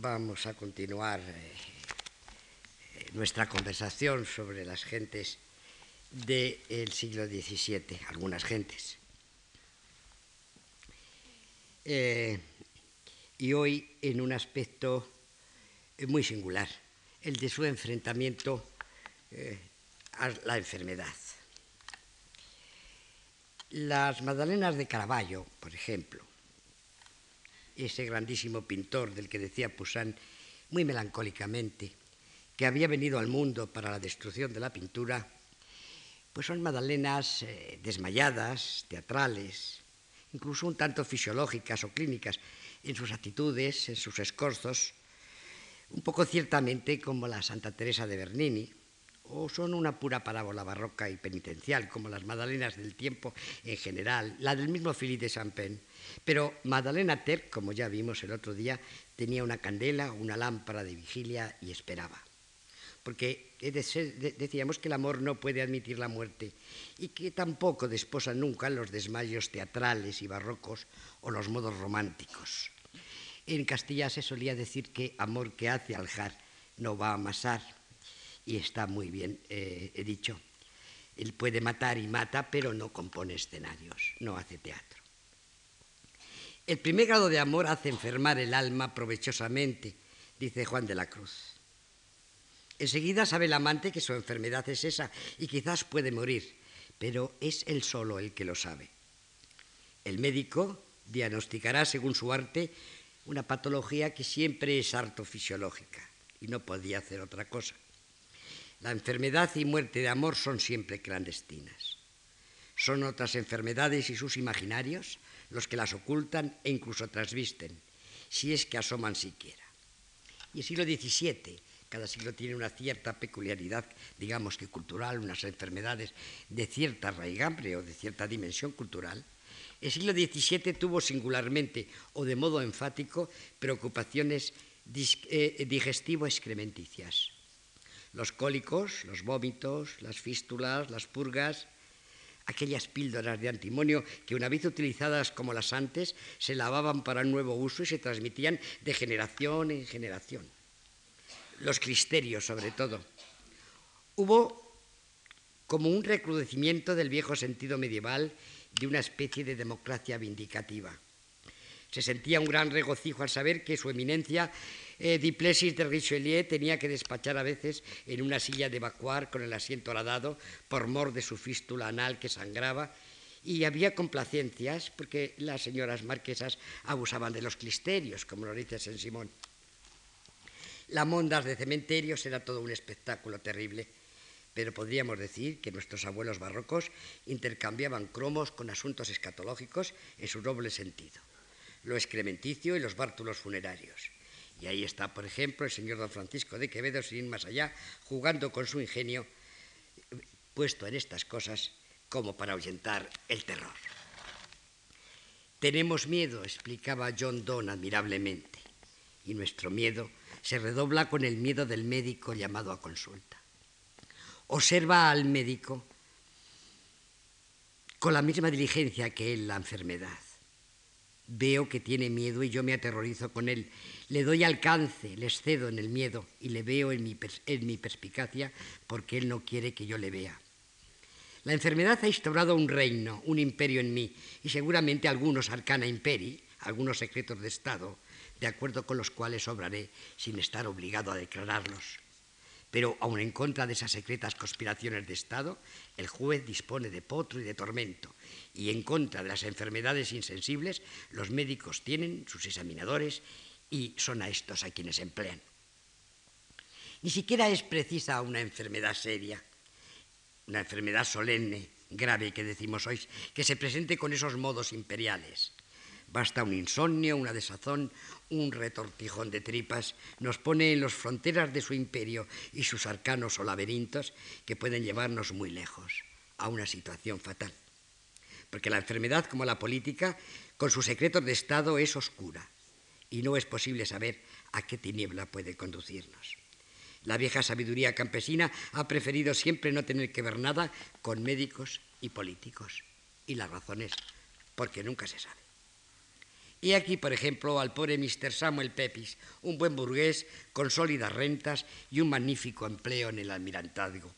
vamos a continuar eh, nuestra conversación sobre las gentes del siglo XVII, algunas gentes. Eh, y hoy en un aspecto muy singular, el de su enfrentamiento eh, a la enfermedad. Las Magdalenas de Caravaggio, por ejemplo, ese grandísimo pintor del que decía Poussin muy melancólicamente, que había venido al mundo para la destrucción de la pintura, pues son magdalenas eh, desmayadas, teatrales, incluso un tanto fisiológicas o clínicas en sus actitudes, en sus escorzos, un poco ciertamente como la Santa Teresa de Bernini, o son una pura parábola barroca y penitencial, como las Magdalenas del tiempo en general, la del mismo Philippe de Champagne. Pero Magdalena Ter, como ya vimos el otro día, tenía una candela, una lámpara de vigilia y esperaba. Porque decíamos que el amor no puede admitir la muerte y que tampoco desposa nunca los desmayos teatrales y barrocos o los modos románticos. En Castilla se solía decir que amor que hace aljar no va a amasar y está muy bien eh, he dicho. Él puede matar y mata, pero no compone escenarios, no hace teatro. El primer grado de amor hace enfermar el alma provechosamente, dice Juan de la Cruz. Enseguida sabe el amante que su enfermedad es esa y quizás puede morir, pero es él solo el que lo sabe. El médico diagnosticará, según su arte, una patología que siempre es harto fisiológica y no podía hacer otra cosa. La enfermedad y muerte de amor son siempre clandestinas. Son otras enfermedades y sus imaginarios los que las ocultan e incluso trasvisten, si es que asoman siquiera. Y el siglo XVII, cada siglo tiene una cierta peculiaridad, digamos que cultural, unas enfermedades de cierta raigambre o de cierta dimensión cultural, el siglo XVII tuvo singularmente o de modo enfático preocupaciones eh, digestivo-excrementicias los cólicos, los vómitos, las fístulas, las purgas, aquellas píldoras de antimonio que una vez utilizadas como las antes se lavaban para un nuevo uso y se transmitían de generación en generación. Los cristerios, sobre todo. Hubo como un recrudecimiento del viejo sentido medieval de una especie de democracia vindicativa. Se sentía un gran regocijo al saber que su eminencia eh, de Richelieu tenía que despachar a veces en una silla de vacuar con el asiento aladado por mor de su fístula anal que sangraba y había complacencias porque las señoras marquesas abusaban de los clisterios, como lo dice Saint Simón. La mondas de cementerios era todo un espectáculo terrible, pero podríamos decir que nuestros abuelos barrocos intercambiaban cromos con asuntos escatológicos en su doble sentido, lo excrementicio y los bártulos funerarios. Y ahí está, por ejemplo, el señor don Francisco de Quevedo, sin ir más allá, jugando con su ingenio, puesto en estas cosas como para ahuyentar el terror. Tenemos miedo, explicaba John Donne admirablemente, y nuestro miedo se redobla con el miedo del médico llamado a consulta. Observa al médico con la misma diligencia que él la enfermedad. Veo que tiene miedo y yo me aterrorizo con él. Le doy alcance, le cedo en el miedo y le veo en mi, en mi perspicacia porque él no quiere que yo le vea. La enfermedad ha instaurado un reino, un imperio en mí y seguramente algunos arcana imperi, algunos secretos de Estado, de acuerdo con los cuales obraré sin estar obligado a declararlos. Pero aun en contra de esas secretas conspiraciones de Estado, el juez dispone de potro y de tormento, y en contra de las enfermedades insensibles, los médicos tienen sus examinadores y son a estos a quienes emplean. Ni siquiera es precisa una enfermedad seria, una enfermedad solemne, grave que decimos hoy, que se presente con esos modos imperiales. Basta un insomnio, una desazón, un retortijón de tripas, nos pone en las fronteras de su imperio y sus arcanos o laberintos que pueden llevarnos muy lejos, a una situación fatal. Porque la enfermedad, como la política, con sus secretos de Estado es oscura y no es posible saber a qué tiniebla puede conducirnos. La vieja sabiduría campesina ha preferido siempre no tener que ver nada con médicos y políticos. Y la razón es porque nunca se sabe. Y aquí, por ejemplo, al pobre Mr. Samuel Pepys, un buen burgués con sólidas rentas y un magnífico empleo en el almirantazgo.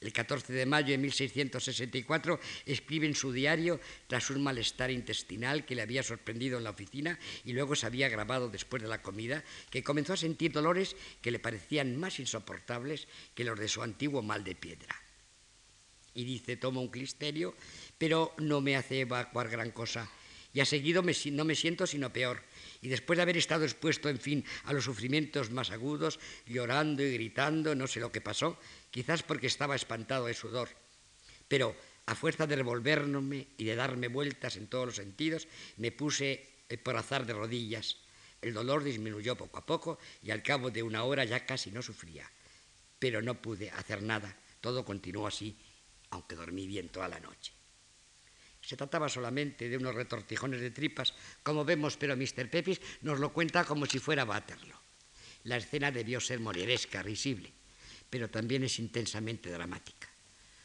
El 14 de mayo de 1664 escribe en su diario, tras un malestar intestinal que le había sorprendido en la oficina y luego se había agravado después de la comida, que comenzó a sentir dolores que le parecían más insoportables que los de su antiguo mal de piedra. Y dice, tomo un clisterio, pero no me hace evacuar gran cosa y a seguido no me siento sino peor. Y después de haber estado expuesto, en fin, a los sufrimientos más agudos, llorando y gritando, no sé lo que pasó, quizás porque estaba espantado de sudor. Pero a fuerza de revolverme y de darme vueltas en todos los sentidos, me puse eh, por azar de rodillas. El dolor disminuyó poco a poco y al cabo de una hora ya casi no sufría. Pero no pude hacer nada. Todo continuó así, aunque dormí bien toda la noche. Se trataba solamente de unos retortijones de tripas, como vemos, pero Mr. Pepys nos lo cuenta como si fuera Waterloo. La escena debió ser moreresca, risible, pero también es intensamente dramática.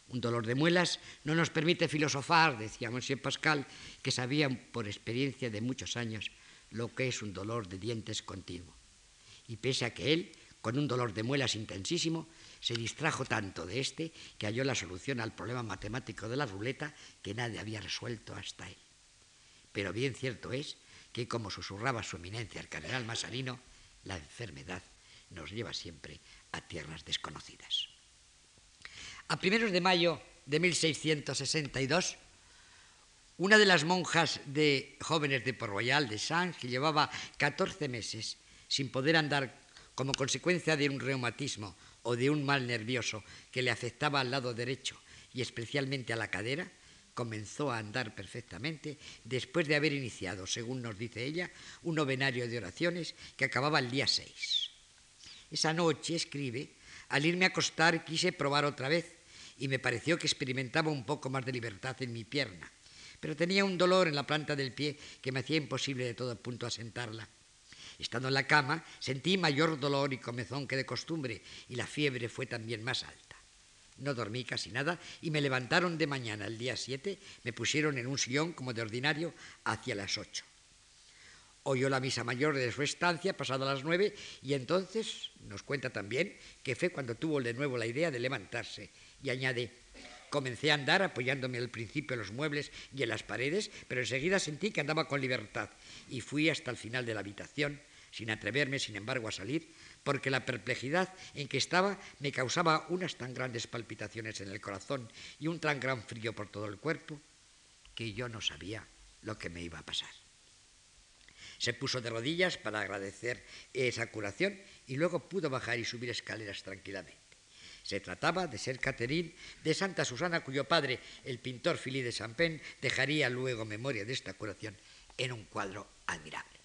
Un dolor de muelas no nos permite filosofar, decía Monsieur Pascal, que sabía por experiencia de muchos años lo que es un dolor de dientes continuo. Y pese a que él, con un dolor de muelas intensísimo, se distrajo tanto de este que halló la solución al problema matemático de la ruleta que nadie había resuelto hasta él. Pero bien cierto es que, como susurraba su eminencia el cardenal Masarino, la enfermedad nos lleva siempre a tierras desconocidas. A primeros de mayo de 1662, una de las monjas de jóvenes de Port Royal de Sanz, que llevaba 14 meses sin poder andar como consecuencia de un reumatismo o de un mal nervioso que le afectaba al lado derecho y especialmente a la cadera, comenzó a andar perfectamente después de haber iniciado, según nos dice ella, un novenario de oraciones que acababa el día 6. Esa noche, escribe, al irme a acostar quise probar otra vez y me pareció que experimentaba un poco más de libertad en mi pierna, pero tenía un dolor en la planta del pie que me hacía imposible de todo punto asentarla. Estando en la cama, sentí mayor dolor y comezón que de costumbre, y la fiebre fue también más alta. No dormí casi nada y me levantaron de mañana el día 7, me pusieron en un sillón como de ordinario hacia las 8. Oyó la misa mayor de su estancia pasado las nueve y entonces nos cuenta también que fue cuando tuvo de nuevo la idea de levantarse y añade, comencé a andar apoyándome al principio en los muebles y en las paredes, pero enseguida sentí que andaba con libertad y fui hasta el final de la habitación sin atreverme, sin embargo, a salir, porque la perplejidad en que estaba me causaba unas tan grandes palpitaciones en el corazón y un tan gran frío por todo el cuerpo, que yo no sabía lo que me iba a pasar. Se puso de rodillas para agradecer esa curación y luego pudo bajar y subir escaleras tranquilamente. Se trataba de ser Caterín de Santa Susana, cuyo padre, el pintor Philippe de Champagne, dejaría luego memoria de esta curación en un cuadro admirable.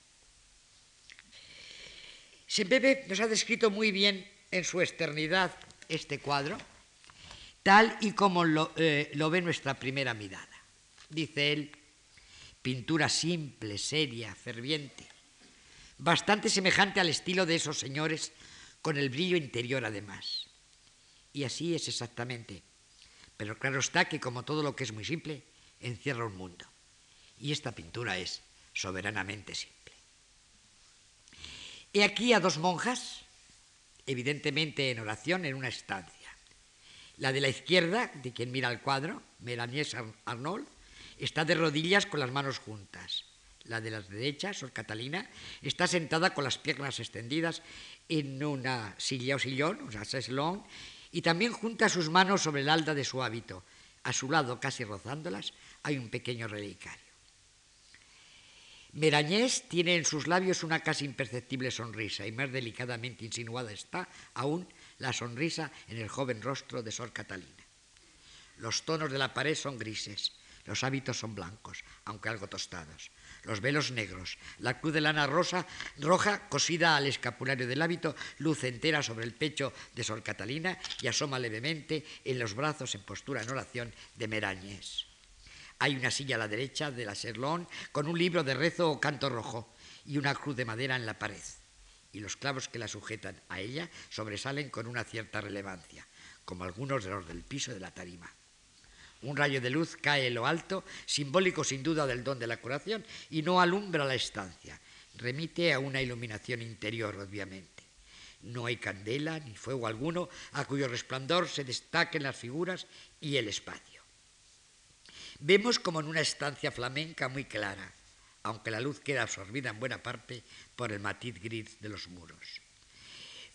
Sempebe nos ha descrito muy bien en su externidad este cuadro, tal y como lo, eh, lo ve nuestra primera mirada. Dice él, pintura simple, seria, ferviente, bastante semejante al estilo de esos señores, con el brillo interior además. Y así es exactamente. Pero claro está que como todo lo que es muy simple, encierra un mundo. Y esta pintura es soberanamente simple. He aquí a dos monjas, evidentemente en oración en una estancia. La de la izquierda, de quien mira el cuadro, Melanies Arnold, está de rodillas con las manos juntas. La de la derecha, Sor Catalina, está sentada con las piernas extendidas en una silla o sillón, o sea, seslón, y también junta sus manos sobre el alda de su hábito. A su lado, casi rozándolas, hay un pequeño relicario. Merañés tiene en sus labios una casi imperceptible sonrisa y más delicadamente insinuada está aún la sonrisa en el joven rostro de Sor Catalina. Los tonos de la pared son grises, los hábitos son blancos, aunque algo tostados, los velos negros, la cruz de lana rosa, roja cosida al escapulario del hábito, luz entera sobre el pecho de Sor Catalina y asoma levemente en los brazos en postura en oración de Merañés. Hay una silla a la derecha de la serlón con un libro de rezo o canto rojo y una cruz de madera en la pared. Y los clavos que la sujetan a ella sobresalen con una cierta relevancia, como algunos de los del piso de la tarima. Un rayo de luz cae en lo alto, simbólico sin duda del don de la curación, y no alumbra la estancia. Remite a una iluminación interior, obviamente. No hay candela ni fuego alguno a cuyo resplandor se destaquen las figuras y el espacio. Vemos como en una estancia flamenca muy clara, aunque la luz queda absorbida en buena parte por el matiz gris de los muros.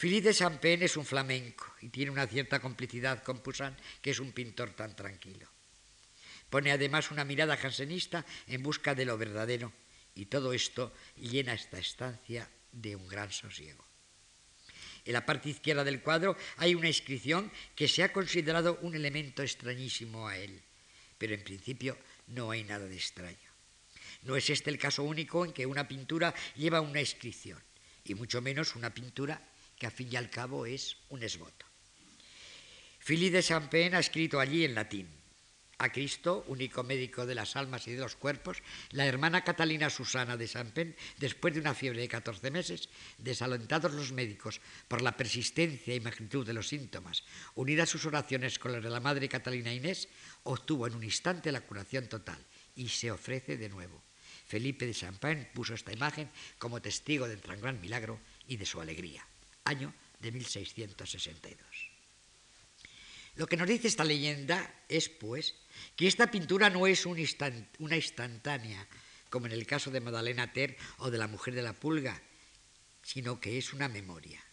De Champagne es un flamenco y tiene una cierta complicidad con Poussin, que es un pintor tan tranquilo. Pone además una mirada jansenista en busca de lo verdadero y todo esto llena esta estancia de un gran sosiego. En la parte izquierda del cuadro hay una inscripción que se ha considerado un elemento extrañísimo a él, pero en principio no hay nada de extraño. No es este el caso único en que una pintura lleva una inscripción, y mucho menos una pintura que a fin y al cabo es un esboto. Philippe de Champagne ha escrito allí en latín, a Cristo, único médico de las almas y de los cuerpos, la hermana Catalina Susana de Champagne, después de una fiebre de 14 meses, desalentados los médicos por la persistencia y magnitud de los síntomas, unidas sus oraciones con las de la madre Catalina Inés, obtuvo en un instante la curación total y se ofrece de nuevo. Felipe de Champagne puso esta imagen como testigo del tan gran milagro y de su alegría. Año de 1662. Lo que nos dice esta leyenda es, pues, que esta pintura no es una instantánea, como en el caso de Madalena Ter o de la mujer de la pulga, sino que es una memoria.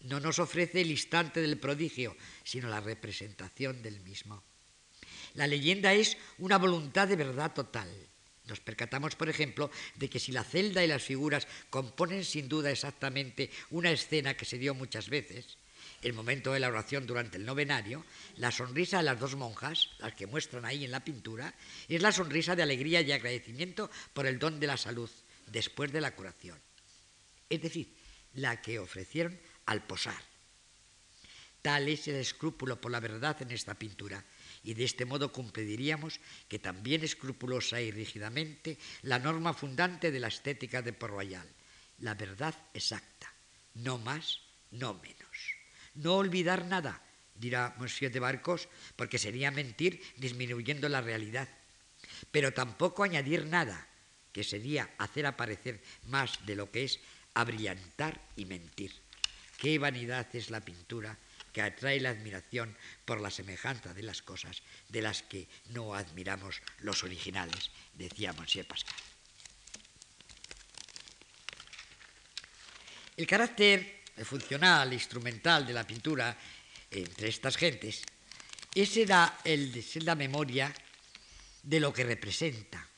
No nos ofrece el instante del prodigio, sino la representación del mismo. La leyenda es una voluntad de verdad total, nos percatamos, por ejemplo, de que si la celda y las figuras componen sin duda exactamente una escena que se dio muchas veces, el momento de la oración durante el novenario, la sonrisa de las dos monjas, las que muestran ahí en la pintura, es la sonrisa de alegría y agradecimiento por el don de la salud después de la curación. Es decir, la que ofrecieron al posar. Tal es el escrúpulo por la verdad en esta pintura, y de este modo cumpliríamos que también escrupulosa y rígidamente la norma fundante de la estética de Port Royal, la verdad exacta, no más, no menos. No olvidar nada, dirá Monsieur de Barcos, porque sería mentir disminuyendo la realidad, pero tampoco añadir nada, que sería hacer aparecer más de lo que es abrillantar y mentir. Qué vanidad es la pintura que atrae la admiración por la semejanza de las cosas de las que no admiramos los originales, decía Monsieur Pascal. El carácter funcional, instrumental de la pintura entre estas gentes es la, es la memoria de lo que representa.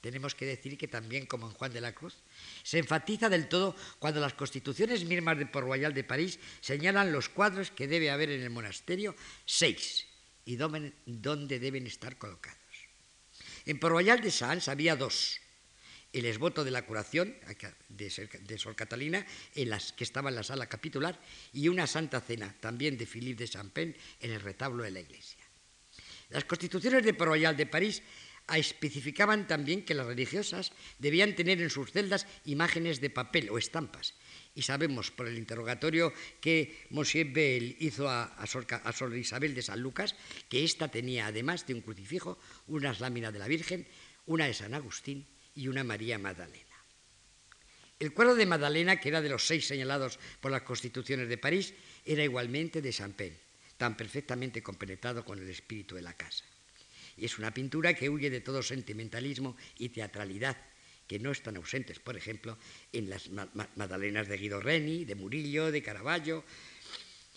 Tenemos que decir que también, como en Juan de la Cruz, se enfatiza del todo cuando las constituciones mismas de Port Royal de París señalan los cuadros que debe haber en el monasterio, seis, y dónde deben estar colocados. En Port Royal de Sants había dos, el esboto de la curación de Sor Catalina, en las, que estaba en la sala capitular, y una santa cena, también de Philippe de Champagne, en el retablo de la iglesia. Las constituciones de Royal de París especificaban también que las religiosas debían tener en sus celdas imágenes de papel o estampas. Y sabemos por el interrogatorio que Monsieur Bell hizo a, Sor, Isabel de San Lucas que ésta tenía, además de un crucifijo, unas láminas de la Virgen, una de San Agustín y una María Magdalena. El cuadro de Magdalena, que era de los seis señalados por las constituciones de París, era igualmente de Champagne, tan perfectamente compenetrado con el espíritu de la casa. Y es una pintura que huye de todo sentimentalismo y teatralidad, que no están ausentes, por ejemplo, en las Madalenas de Guido Reni, de Murillo, de Caravaggio,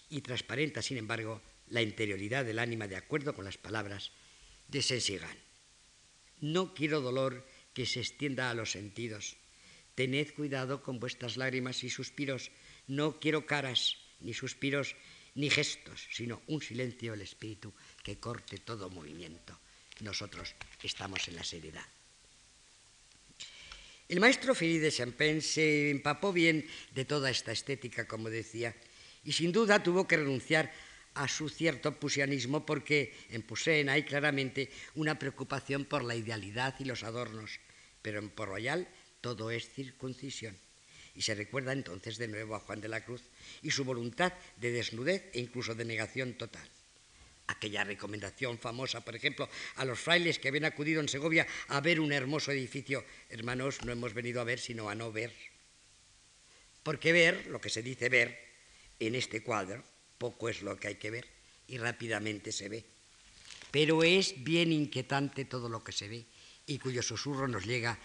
y transparenta, sin embargo, la interioridad del ánima de acuerdo con las palabras de Sensigan. No quiero dolor que se extienda a los sentidos. Tened cuidado con vuestras lágrimas y suspiros. No quiero caras, ni suspiros, ni gestos, sino un silencio del espíritu que corte todo movimiento nosotros estamos en la seriedad. El maestro Philippe de Champagne se empapó bien de toda esta estética, como decía, y sin duda tuvo que renunciar a su cierto pusianismo porque en Poussin hay claramente una preocupación por la idealidad y los adornos, pero en Port Royal todo es circuncisión. Y se recuerda entonces de nuevo a Juan de la Cruz y su voluntad de desnudez e incluso de negación total. aquella recomendación famosa, por ejemplo, a los frailes que habían acudido en Segovia a ver un hermoso edificio. Hermanos, no hemos venido a ver, sino a no ver. Porque ver, lo que se dice ver, en este cuadro, poco es lo que hay que ver y rápidamente se ve. Pero es bien inquietante todo lo que se ve y cuyo susurro nos llega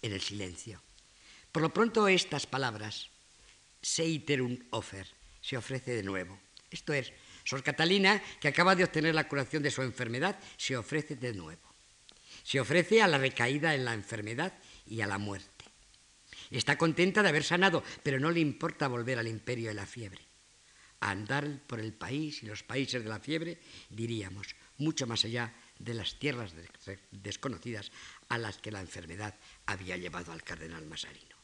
en el silencio. Por lo pronto estas palabras, seiterum offer, se ofrece de nuevo. Esto es, Sor Catalina, que acaba de obtener la curación de su enfermedad, se ofrece de nuevo. Se ofrece a la recaída en la enfermedad y a la muerte. Está contenta de haber sanado, pero no le importa volver al imperio de la fiebre. A andar por el país y los países de la fiebre, diríamos, mucho más allá de las tierras desconocidas a las que la enfermedad había llevado al cardenal Masarino.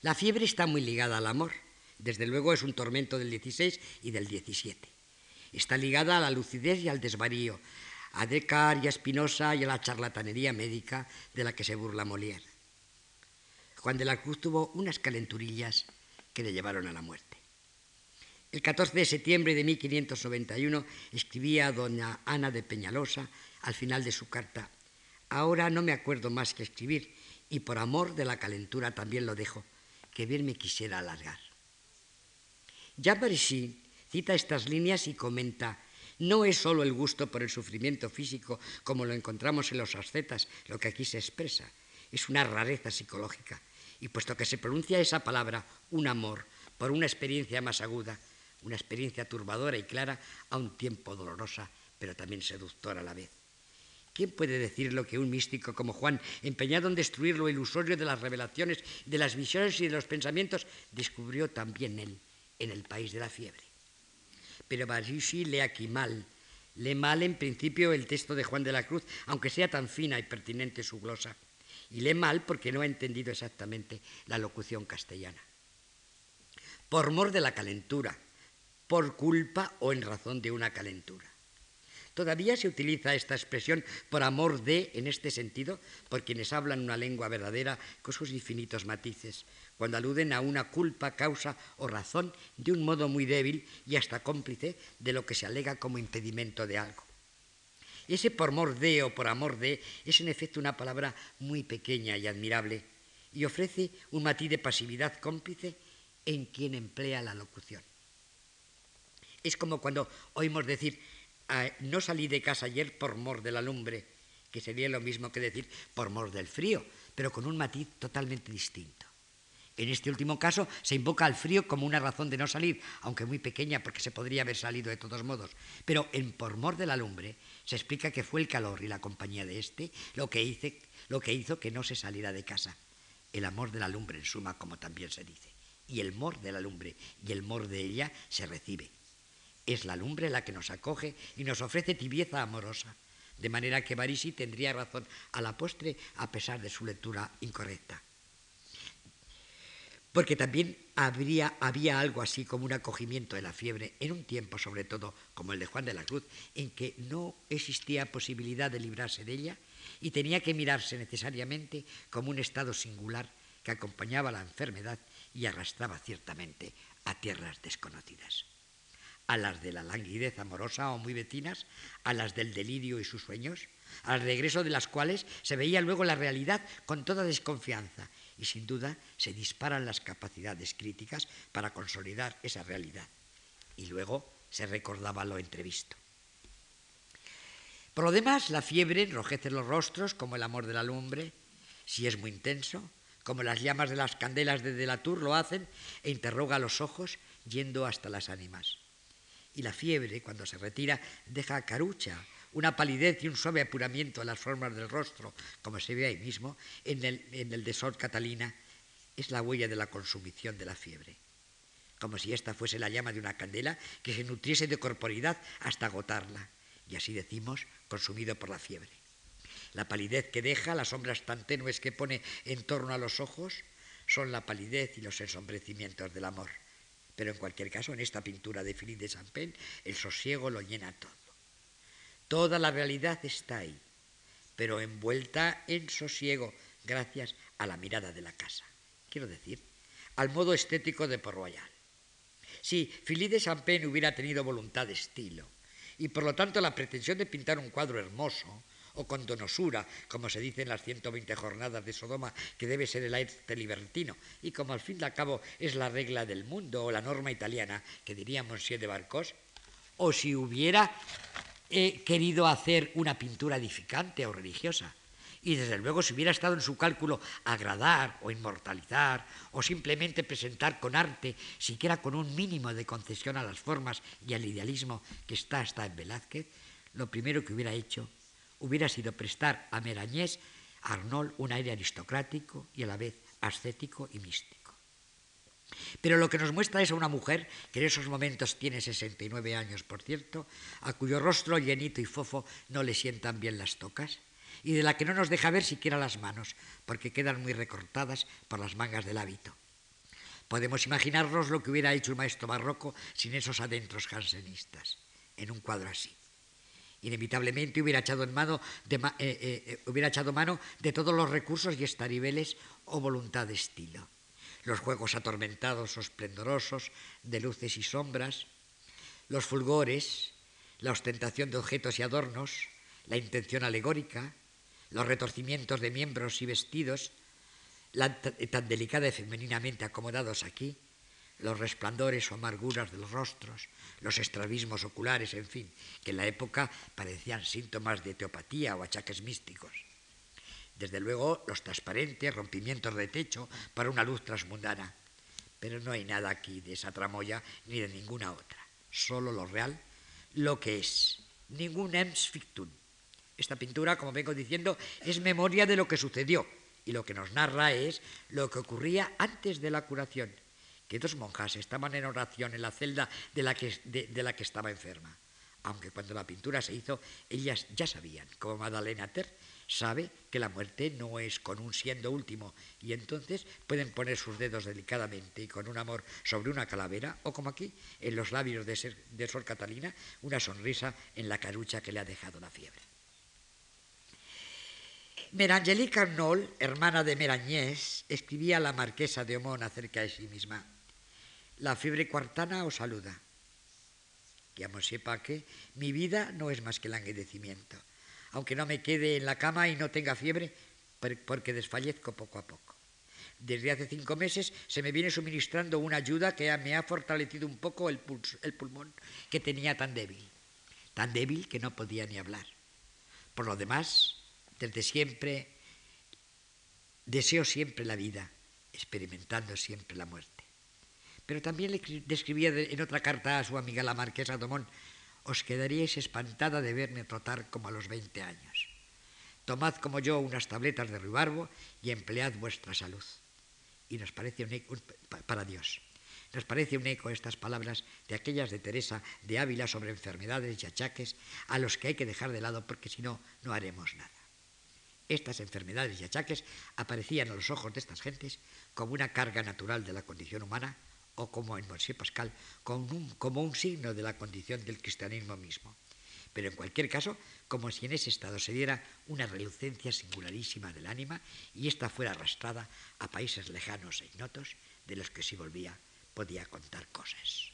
La fiebre está muy ligada al amor desde luego es un tormento del 16 y del 17. Está ligada a la lucidez y al desvarío, a Descartes y a Spinoza y a la charlatanería médica de la que se burla Molière. Juan de la Cruz tuvo unas calenturillas que le llevaron a la muerte. El 14 de septiembre de 1591 escribía a doña Ana de Peñalosa al final de su carta, ahora no me acuerdo más que escribir y por amor de la calentura también lo dejo, que bien me quisiera alargar. Ya Parisí cita estas líneas y comenta, no es solo el gusto por el sufrimiento físico como lo encontramos en los ascetas, lo que aquí se expresa, es una rareza psicológica. Y puesto que se pronuncia esa palabra, un amor, por una experiencia más aguda, una experiencia turbadora y clara, a un tiempo dolorosa, pero también seductora a la vez. ¿Quién puede decir lo que un místico como Juan, empeñado en destruir lo ilusorio de las revelaciones, de las visiones y de los pensamientos, descubrió también él? en el país de la fiebre. Pero Barisi lee aquí mal, lee mal en principio el texto de Juan de la Cruz, aunque sea tan fina y pertinente su glosa, y lee mal porque no ha entendido exactamente la locución castellana. Por mor de la calentura, por culpa o en razón de una calentura. Todavía se utiliza esta expresión por amor de, en este sentido, por quienes hablan una lengua verdadera con sus infinitos matices, cuando aluden a una culpa, causa o razón de un modo muy débil y hasta cómplice de lo que se alega como impedimento de algo. Ese por mor de o por amor de es en efecto una palabra muy pequeña y admirable y ofrece un matiz de pasividad cómplice en quien emplea la locución. Es como cuando oímos decir, ah, no salí de casa ayer por mor de la lumbre, que sería lo mismo que decir por mor del frío, pero con un matiz totalmente distinto. En este último caso se invoca al frío como una razón de no salir, aunque muy pequeña porque se podría haber salido de todos modos. Pero en por mor de la lumbre se explica que fue el calor y la compañía de éste lo que, lo que hizo que no se saliera de casa. El amor de la lumbre en suma, como también se dice. Y el mor de la lumbre y el mor de ella se recibe. Es la lumbre la que nos acoge y nos ofrece tibieza amorosa. De manera que Barisi tendría razón a la postre a pesar de su lectura incorrecta porque también había algo así como un acogimiento de la fiebre en un tiempo, sobre todo como el de Juan de la Cruz, en que no existía posibilidad de librarse de ella y tenía que mirarse necesariamente como un estado singular que acompañaba la enfermedad y arrastraba ciertamente a tierras desconocidas. A las de la languidez amorosa o muy vecinas, a las del delirio y sus sueños, al regreso de las cuales se veía luego la realidad con toda desconfianza y sin duda se disparan las capacidades críticas para consolidar esa realidad. Y luego se recordaba lo entrevisto. Por lo demás, la fiebre enrojece los rostros como el amor de la lumbre, si es muy intenso, como las llamas de las candelas de Delatur lo hacen, e interroga los ojos yendo hasta las ánimas. Y la fiebre, cuando se retira, deja carucha una palidez y un suave apuramiento en las formas del rostro, como se ve ahí mismo, en el, en el de Sor Catalina, es la huella de la consumición de la fiebre, como si esta fuese la llama de una candela que se nutriese de corporidad hasta agotarla, y así decimos, consumido por la fiebre. La palidez que deja, las sombras tan tenues que pone en torno a los ojos, son la palidez y los ensombrecimientos del amor. Pero en cualquier caso, en esta pintura de Philippe de Champagne, el sosiego lo llena todo. Toda la realidad está ahí, pero envuelta en sosiego gracias a la mirada de la casa. Quiero decir, al modo estético de Port Royal. Si Philippe de Champagne hubiera tenido voluntad de estilo y por lo tanto la pretensión de pintar un cuadro hermoso o con donosura, como se dice en las 120 jornadas de Sodoma, que debe ser el arte libertino, y como al fin y al cabo es la regla del mundo o la norma italiana, que diría Monsieur de Barcos, o si hubiera eh, querido hacer una pintura edificante o religiosa. Y desde luego si hubiera estado en su cálculo agradar o inmortalizar o simplemente presentar con arte, siquiera con un mínimo de concesión a las formas y al idealismo que está hasta en Velázquez, lo primero que hubiera hecho hubiera sido prestar a Merañés, a Arnold, un aire aristocrático y a la vez ascético y místico. Pero lo que nos muestra es a una mujer, que en esos momentos tiene 69 años, por cierto, a cuyo rostro llenito y fofo no le sientan bien las tocas, y de la que no nos deja ver siquiera las manos, porque quedan muy recortadas por las mangas del hábito. Podemos imaginarnos lo que hubiera hecho un maestro barroco sin esos adentros jansenistas, en un cuadro así inevitablemente hubiera echado, en mano de, eh, eh, eh, hubiera echado mano de todos los recursos y estaribeles o voluntad de estilo. Los juegos atormentados o esplendorosos de luces y sombras, los fulgores, la ostentación de objetos y adornos, la intención alegórica, los retorcimientos de miembros y vestidos, tan delicada y femeninamente acomodados aquí, los resplandores o amarguras de los rostros, los estrabismos oculares, en fin, que en la época parecían síntomas de teopatía o achaques místicos. Desde luego, los transparentes rompimientos de techo para una luz transmundana. Pero no hay nada aquí de esa tramoya ni de ninguna otra. Solo lo real, lo que es. Ningún ems fictum. Esta pintura, como vengo diciendo, es memoria de lo que sucedió y lo que nos narra es lo que ocurría antes de la curación que dos monjas estaban en oración en la celda de la que, estaba enferma. Aunque cuando la pintura se hizo, ellas ya sabían, como Madalena Ter sabe que la muerte no es con un siendo último, y entonces pueden poner sus dedos delicadamente y con un amor sobre una calavera, o como aquí, en los labios de, de Sor Catalina, una sonrisa en la carucha que le ha dejado la fiebre. Merangelique Arnold, hermana de Merañés, escribía a la marquesa de Omón acerca de sí misma. La fiebre cuartana os saluda. Que amo sepa que mi vida no es más que el languidecimiento, aunque no me quede en la cama y no tenga fiebre, porque desfallezco poco a poco. Desde hace cinco meses se me viene suministrando una ayuda que me ha fortalecido un poco el, el pulmón que tenía tan débil, tan débil que no podía ni hablar. Por lo demás, desde siempre deseo siempre la vida, experimentando siempre la muerte. Pero también le describía en otra carta a su amiga la marquesa Domón, os quedaríais espantada de verme trotar como a los 20 años. Tomad como yo unas tabletas de rubarbo y emplead vuestra salud. Y nos parece un eco, para Dios, nos parece un eco estas palabras de aquellas de Teresa de Ávila sobre enfermedades y achaques a los que hay que dejar de lado porque si no, no haremos nada. Estas enfermedades y achaques aparecían a los ojos de estas gentes como una carga natural de la condición humana o como en Monsieur Pascal, como un, signo de la condición del cristianismo mismo. Pero en cualquier caso, como si en ese estado se diera una relucencia singularísima del ánima y ésta fuera arrastrada a países lejanos e ignotos de los que si volvía podía contar cosas.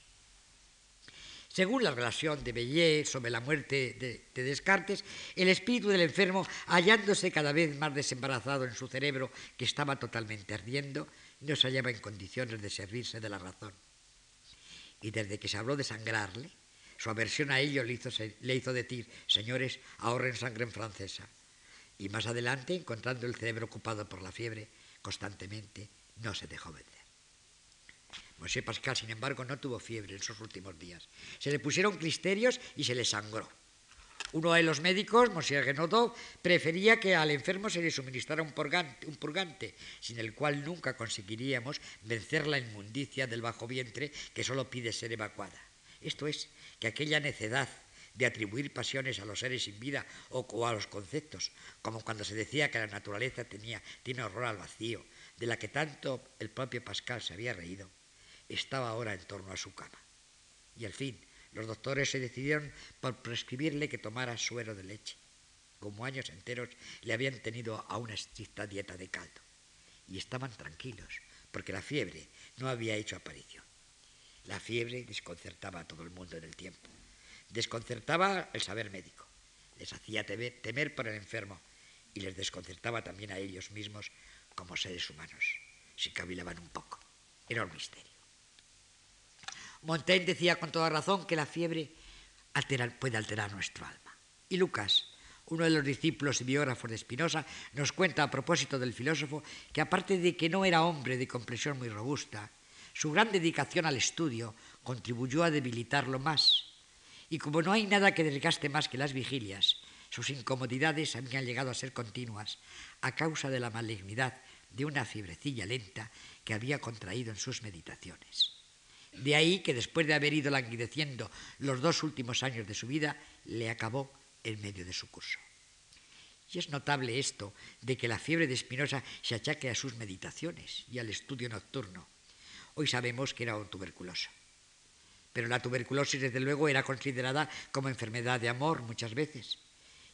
Según la relación de Bellet sobre la muerte de, de, Descartes, el espíritu del enfermo, hallándose cada vez más desembarazado en su cerebro, que estaba totalmente ardiendo, no se hallaba en condiciones de servirse de la razón. Y desde que se habló de sangrarle, su aversión a ello le hizo, le hizo decir, señores, ahorren sangre en francesa. Y más adelante, encontrando el cerebro ocupado por la fiebre constantemente, no se dejó vencer. Mosé Pascal, sin embargo, no tuvo fiebre en sus últimos días. Se le pusieron clisterios y se le sangró. Uno de los médicos, Monsieur Genodot, prefería que al enfermo se le suministrara un purgante, sin el cual nunca conseguiríamos vencer la inmundicia del bajo vientre que solo pide ser evacuada. Esto es, que aquella necedad de atribuir pasiones a los seres sin vida o, a los conceptos, como cuando se decía que la naturaleza tenía, tiene horror al vacío, de la que tanto el propio Pascal se había reído, estaba ahora en torno a su cama. Y al fin, los doctores se decidieron por prescribirle que tomara suero de leche, como años enteros le habían tenido a una estricta dieta de caldo. Y estaban tranquilos, porque la fiebre no había hecho aparición. La fiebre desconcertaba a todo el mundo en el tiempo. Desconcertaba el saber médico, les hacía temer, por el enfermo y les desconcertaba también a ellos mismos como seres humanos, si cavilaban un poco. Era un misterio. Montaigne decía con toda razón que la fiebre puede alterar nuestro alma. Y Lucas, uno de los discípulos y biógrafos de Spinoza, nos cuenta a propósito del filósofo que aparte de que no era hombre de complexión muy robusta, su gran dedicación al estudio contribuyó a debilitarlo más. Y como no hay nada que desgaste más que las vigilias, sus incomodidades habían llegado a ser continuas a causa de la malignidad de una fiebrecilla lenta que había contraído en sus meditaciones. De ahí que después de haber ido languideciendo los dos últimos años de su vida, le acabó en medio de su curso. Y es notable esto de que la fiebre de Espinosa se achaque a sus meditaciones y al estudio nocturno. Hoy sabemos que era un tuberculoso. Pero la tuberculosis, desde luego, era considerada como enfermedad de amor muchas veces,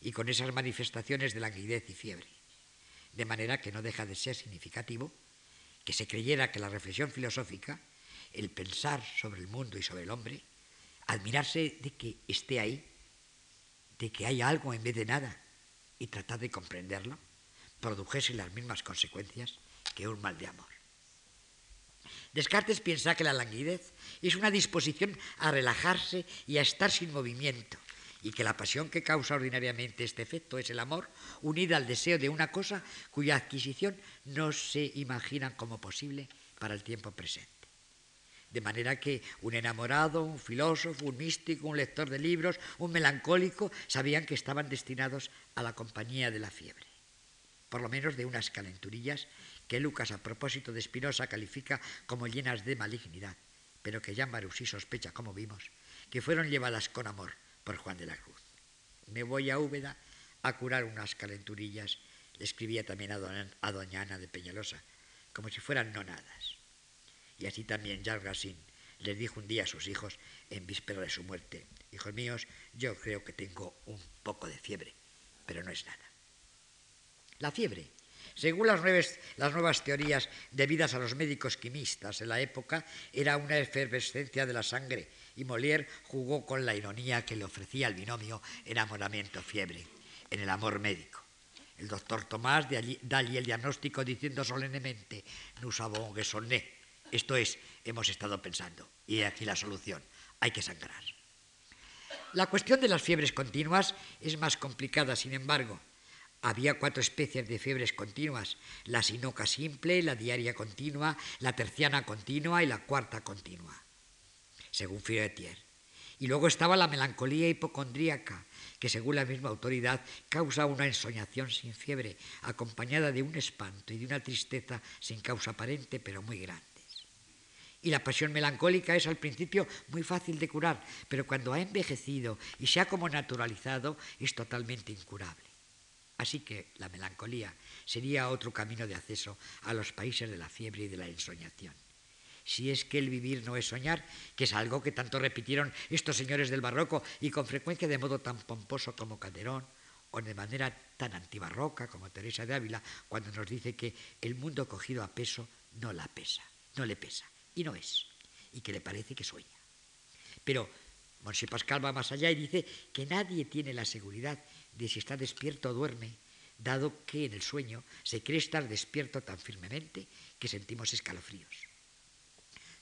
y con esas manifestaciones de languidez y fiebre. De manera que no deja de ser significativo que se creyera que la reflexión filosófica, el pensar sobre el mundo y sobre el hombre, admirarse de que esté ahí, de que hay algo en vez de nada y tratar de comprenderlo, produjese las mismas consecuencias que un mal de amor. Descartes piensa que la languidez es una disposición a relajarse y a estar sin movimiento, y que la pasión que causa ordinariamente este efecto es el amor, unida al deseo de una cosa cuya adquisición no se imagina como posible para el tiempo presente. De manera que un enamorado, un filósofo, un místico, un lector de libros, un melancólico, sabían que estaban destinados a la compañía de la fiebre, por lo menos de unas calenturillas que Lucas a propósito de Espinosa califica como llenas de malignidad, pero que ya Marusí sospecha, como vimos, que fueron llevadas con amor por Juan de la Cruz. Me voy a Úbeda a curar unas calenturillas, le escribía también a, doña Ana de Peñalosa, como si fueran nonadas. Y así también Racine les dijo un día a sus hijos en víspera de su muerte, hijos míos, yo creo que tengo un poco de fiebre, pero no es nada. La fiebre, según las, las nuevas teorías debidas a los médicos quimistas en la época, era una efervescencia de la sangre y Molière jugó con la ironía que le ofrecía el binomio enamoramiento-fiebre en el amor médico. El doctor Tomás da allí el diagnóstico diciendo solemnemente, nous avons raisonné, esto es, hemos estado pensando. Y aquí la solución. Hay que sangrar. La cuestión de las fiebres continuas es más complicada, sin embargo. Había cuatro especies de fiebres continuas, la sinoca simple, la diaria continua, la terciana continua y la cuarta continua, según Fioetier. Y luego estaba la melancolía hipocondríaca, que según la misma autoridad causa una ensoñación sin fiebre, acompañada de un espanto y de una tristeza sin causa aparente, pero muy grande. Y la pasión melancólica es al principio muy fácil de curar, pero cuando ha envejecido y se ha como naturalizado es totalmente incurable. Así que la melancolía sería otro camino de acceso a los países de la fiebre y de la ensoñación. Si es que el vivir no es soñar, que es algo que tanto repitieron estos señores del barroco y con frecuencia de modo tan pomposo como Calderón, o de manera tan antibarroca como Teresa de Ávila, cuando nos dice que el mundo cogido a peso no la pesa, no le pesa y no es, y que le parece que sueña. Pero Monsieur Pascal va más allá y dice que nadie tiene la seguridad de si está despierto o duerme, dado que en el sueño se cree estar despierto tan firmemente que sentimos escalofríos.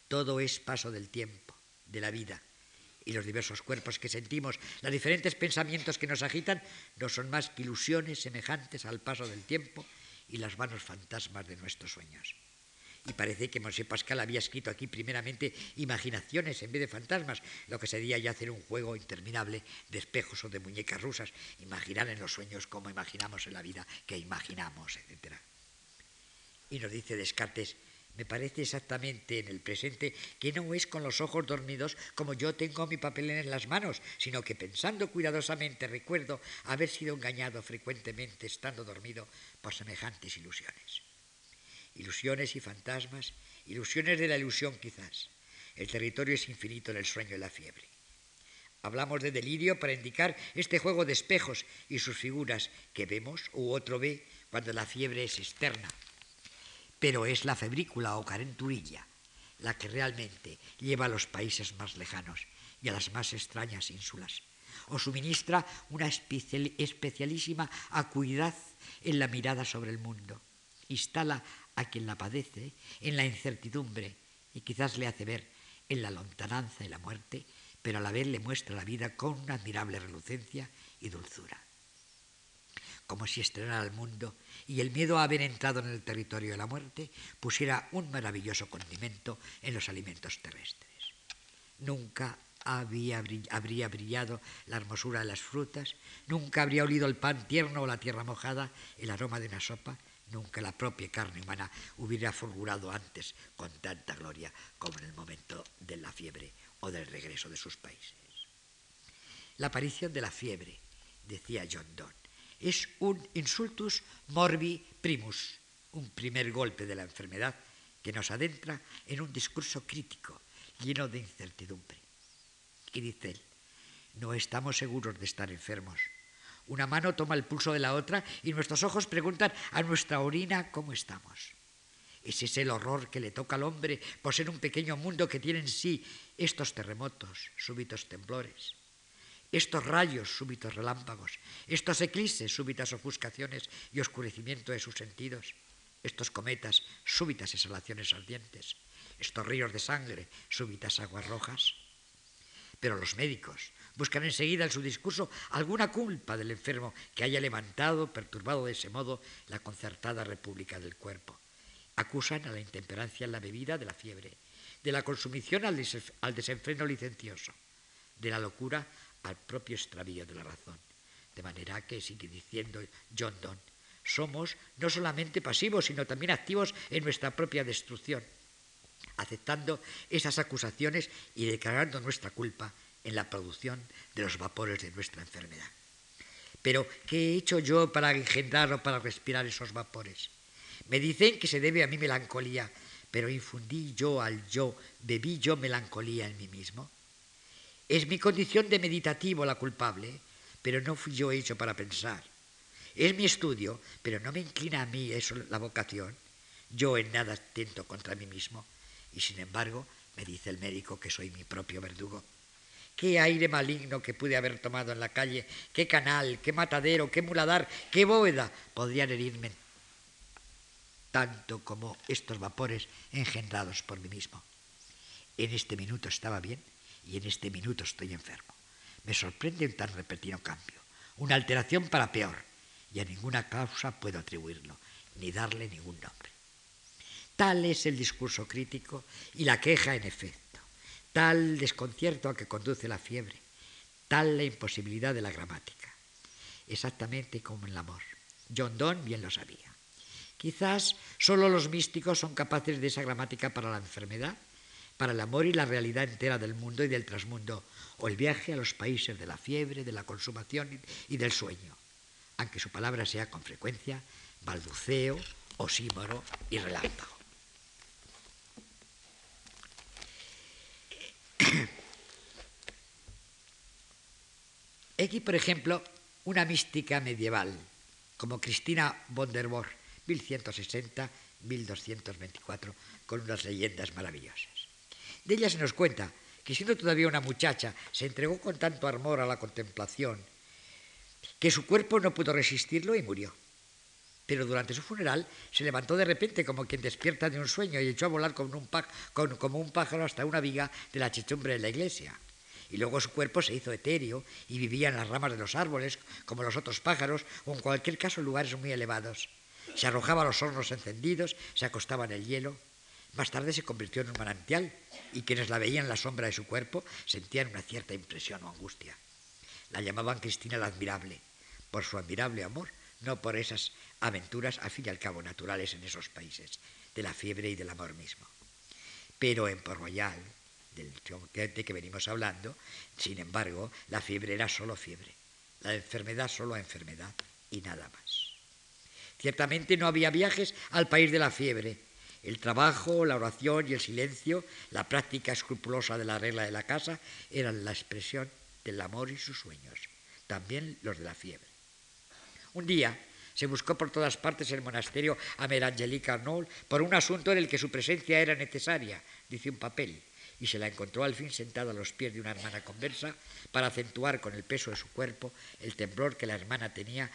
Todo es paso del tiempo, de la vida, y los diversos cuerpos que sentimos, los diferentes pensamientos que nos agitan, no son más que ilusiones semejantes al paso del tiempo y las vanos fantasmas de nuestros sueños. Y parece que Mosé Pascal había escrito aquí primeramente imaginaciones en vez de fantasmas, lo que sería ya hacer un juego interminable de espejos o de muñecas rusas, imaginar en los sueños como imaginamos en la vida que imaginamos, etc. Y nos dice Descartes, me parece exactamente en el presente que no es con los ojos dormidos como yo tengo mi papel en las manos, sino que pensando cuidadosamente recuerdo haber sido engañado frecuentemente estando dormido por semejantes ilusiones ilusiones y fantasmas, ilusiones de la ilusión quizás. El territorio es infinito en el sueño y la fiebre. Hablamos de delirio para indicar este juego de espejos y sus figuras que vemos u otro ve cuando la fiebre es externa. Pero es la febrícula o carenturilla la que realmente lleva a los países más lejanos y a las más extrañas ínsulas, o suministra una especialísima acuidad en la mirada sobre el mundo, instala a quien la padece en la incertidumbre y quizás le hace ver en la lontananza y la muerte, pero a la vez le muestra la vida con una admirable relucencia y dulzura. Como si estrenara el mundo y el miedo a haber entrado en el territorio de la muerte pusiera un maravilloso condimento en los alimentos terrestres. Nunca había, habría brillado la hermosura de las frutas, nunca habría olido el pan tierno o la tierra mojada, el aroma de una sopa, nunca la propia carne humana hubiera fulgurado antes con tanta gloria como en el momento de la fiebre o del regreso de sus países. La aparición de la fiebre, decía John Donne, es un insultus morbi primus, un primer golpe de la enfermedad que nos adentra en un discurso crítico, lleno de incertidumbre. Y dice él, no estamos seguros de estar enfermos. Una mano toma el pulso de la otra y nuestros ojos preguntan a nuestra orina cómo estamos. Ese es el horror que le toca al hombre por ser un pequeño mundo que tiene en sí estos terremotos, súbitos temblores, estos rayos, súbitos relámpagos, estos eclipses, súbitas ofuscaciones y oscurecimiento de sus sentidos, estos cometas, súbitas exhalaciones ardientes, estos ríos de sangre, súbitas aguas rojas. Pero los médicos buscan enseguida en su discurso alguna culpa del enfermo que haya levantado, perturbado de ese modo, la concertada república del cuerpo. Acusan a la intemperancia en la bebida de la fiebre, de la consumición al, desenfreno licencioso, de la locura al propio extravío de la razón. De manera que, sigue diciendo John Donne, somos no solamente pasivos, sino también activos en nuestra propia destrucción aceptando esas acusaciones y declarando nuestra culpa en la producción de los vapores de nuestra enfermedad. Pero, ¿qué he hecho yo para engendrar o para respirar esos vapores? Me dicen que se debe a mi melancolía, pero infundí yo al yo, bebí yo melancolía en mí mismo. Es mi condición de meditativo la culpable, pero no fui yo hecho para pensar. Es mi estudio, pero no me inclina a mí eso la vocación. Yo en nada tento contra mí mismo, y sin embargo, me dice el médico que soy mi propio verdugo. Qué aire maligno que pude haber tomado en la calle, qué canal, qué matadero, qué muladar, qué bóveda podrían herirme tanto como estos vapores engendrados por mí mismo. En este minuto estaba bien y en este minuto estoy enfermo. Me sorprende un tan repentino cambio, una alteración para peor, y a ninguna causa puedo atribuirlo, ni darle ningún nombre. Tal es el discurso crítico y la queja en efecto, tal desconcierto a que conduce la fiebre, tal la imposibilidad de la gramática. Exactamente como en el amor. John Donne bien lo sabía. Quizás solo los místicos son capaces de esa gramática para la enfermedad, para el amor y la realidad entera del mundo y del trasmundo, o el viaje a los países de la fiebre, de la consumación y del sueño, aunque su palabra sea con frecuencia balbuceo, osímoro y relámpago. Aquí, por ejemplo, una mística medieval, como Cristina von der Bohr, 1160-1224, con unas leyendas maravillosas. De ella se nos cuenta que siendo todavía una muchacha, se entregó con tanto amor a la contemplación que su cuerpo no pudo resistirlo y murió. Pero durante su funeral se levantó de repente como quien despierta de un sueño y echó a volar como un, pájaro hasta una viga de la techumbre de la iglesia. Y luego su cuerpo se hizo etéreo y vivía en las ramas de los árboles, como los otros pájaros, o en cualquier caso en lugares muy elevados. Se arrojaba a los hornos encendidos, se acostaba en el hielo. Más tarde se convirtió en un manantial y quienes la veían en la sombra de su cuerpo sentían una cierta impresión o angustia. La llamaban Cristina la Admirable, por su admirable amor no por esas aventuras, al fin y al cabo, naturales en esos países, de la fiebre y del amor mismo. Pero en Port Royal, del de que venimos hablando, sin embargo, la fiebre era solo fiebre, la enfermedad solo enfermedad y nada más. Ciertamente no había viajes al país de la fiebre. El trabajo, la oración y el silencio, la práctica escrupulosa de la regla de la casa, eran la expresión del amor y sus sueños, también los de la fiebre. Un día, Se buscó por todas partes el monasterio a Mère Angélique Arnault por un asunto en el que su presencia era necesaria, dice un papel, y se la encontró al fin sentada a los pies de una hermana conversa para acentuar con el peso de su cuerpo el temblor que la hermana tenía